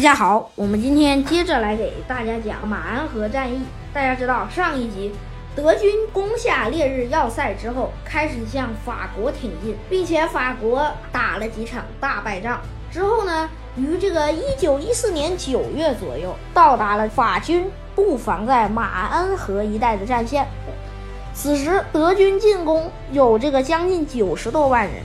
大家好，我们今天接着来给大家讲马鞍河战役。大家知道，上一集德军攻下烈日要塞之后，开始向法国挺进，并且法国打了几场大败仗之后呢，于这个一九一四年九月左右，到达了法军布防在马鞍河一带的战线。此时，德军进攻有这个将近九十多万人。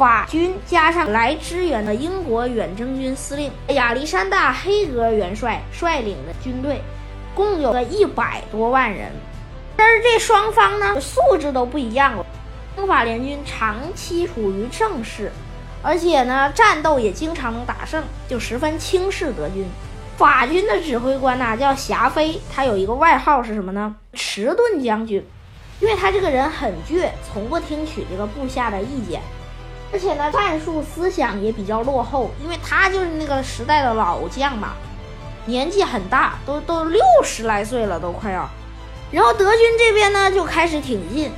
法军加上来支援的英国远征军司令亚历山大·黑格元帅率领的军队，共有个一百多万人。但是这双方呢素质都不一样了。英法联军长期处于正势，而且呢战斗也经常能打胜，就十分轻视德军。法军的指挥官呐叫霞飞，他有一个外号是什么呢？迟钝将军，因为他这个人很倔，从不听取这个部下的意见。而且呢，战术思想也比较落后，因为他就是那个时代的老将嘛，年纪很大，都都六十来岁了，都快要。然后德军这边呢就开始挺进，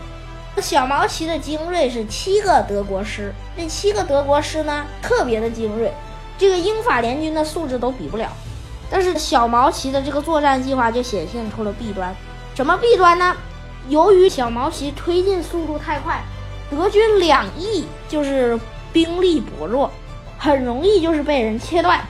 小毛奇的精锐是七个德国师，这七个德国师呢特别的精锐，这个英法联军的素质都比不了。但是小毛奇的这个作战计划就显现出了弊端，什么弊端呢？由于小毛奇推进速度太快。德军两翼就是兵力薄弱，很容易就是被人切断。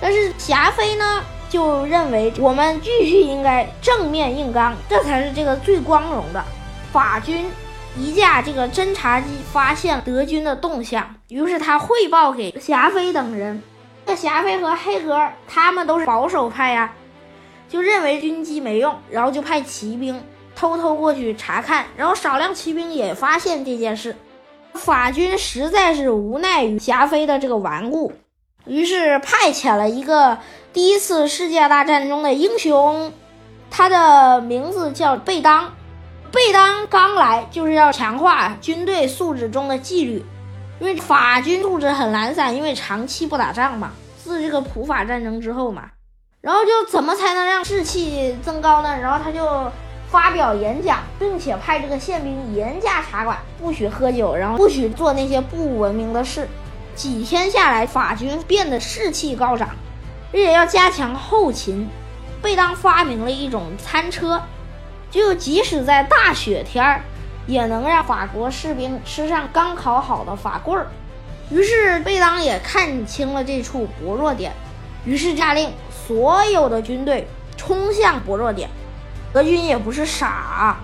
但是霞飞呢就认为我们继续应该正面硬刚，这才是这个最光荣的。法军一架这个侦察机发现德军的动向，于是他汇报给霞飞等人。这霞飞和黑格他们都是保守派呀，就认为军机没用，然后就派骑兵。偷偷过去查看，然后少量骑兵也发现这件事，法军实在是无奈于霞飞的这个顽固，于是派遣了一个第一次世界大战中的英雄，他的名字叫贝当。贝当刚来就是要强化军队素质中的纪律，因为法军素质很懒散，因为长期不打仗嘛，自这个普法战争之后嘛，然后就怎么才能让士气增高呢？然后他就。发表演讲，并且派这个宪兵严加查管，不许喝酒，然后不许做那些不文明的事。几天下来，法军变得士气高涨，而且要加强后勤。贝当发明了一种餐车，就即使在大雪天儿，也能让法国士兵吃上刚烤好的法棍儿。于是贝当也看清了这处薄弱点，于是下令所有的军队冲向薄弱点。德军也不是傻，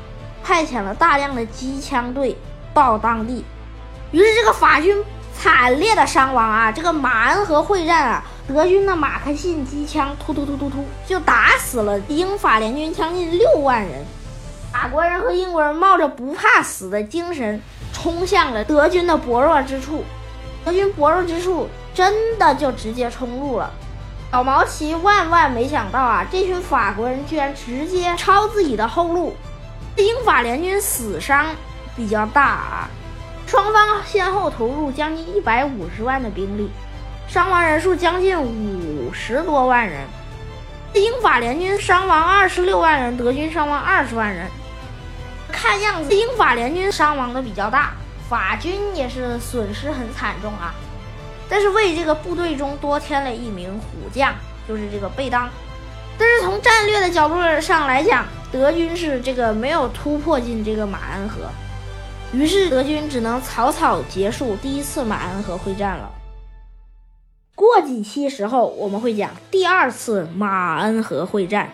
派遣了大量的机枪队到当地，于是这个法军惨烈的伤亡啊！这个马恩河会战啊，德军的马克沁机枪突突突突突就打死了英法联军将近六万人。法国人和英国人冒着不怕死的精神冲向了德军的薄弱之处，德军薄弱之处真的就直接冲入了。小毛奇万万没想到啊！这群法国人居然直接抄自己的后路，英法联军死伤比较大啊，双方先后投入将近一百五十万的兵力，伤亡人数将近五十多万人。英法联军伤亡二十六万人，德军伤亡二十万人。看样子英法联军伤亡的比较大，法军也是损失很惨重啊。但是为这个部队中多添了一名虎将，就是这个贝当。但是从战略的角度上来讲，德军是这个没有突破进这个马鞍河，于是德军只能草草结束第一次马鞍河会战了。过几期时候我们会讲第二次马鞍河会战。